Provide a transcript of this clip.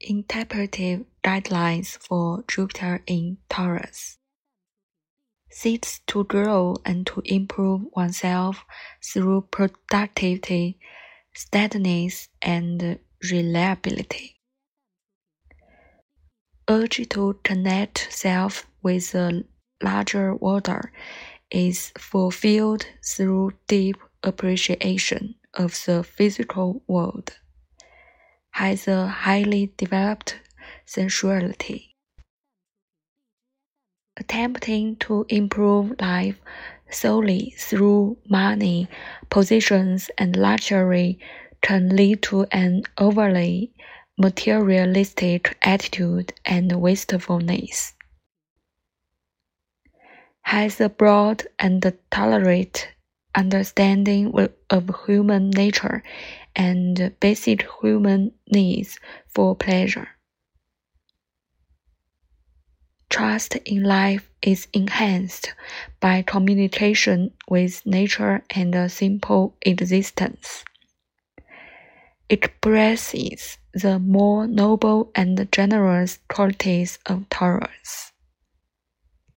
interpretive guidelines for Jupiter in Taurus. Seeks to grow and to improve oneself through productivity, steadiness, and reliability. Urge to connect self with a larger world is fulfilled through deep appreciation of the physical world has a highly developed sensuality. Attempting to improve life solely through money, positions, and luxury can lead to an overly materialistic attitude and wastefulness. Has a broad and tolerate understanding of human nature and basic human needs for pleasure. Trust in life is enhanced by communication with nature and a simple existence. It expresses the more noble and generous qualities of Taurus.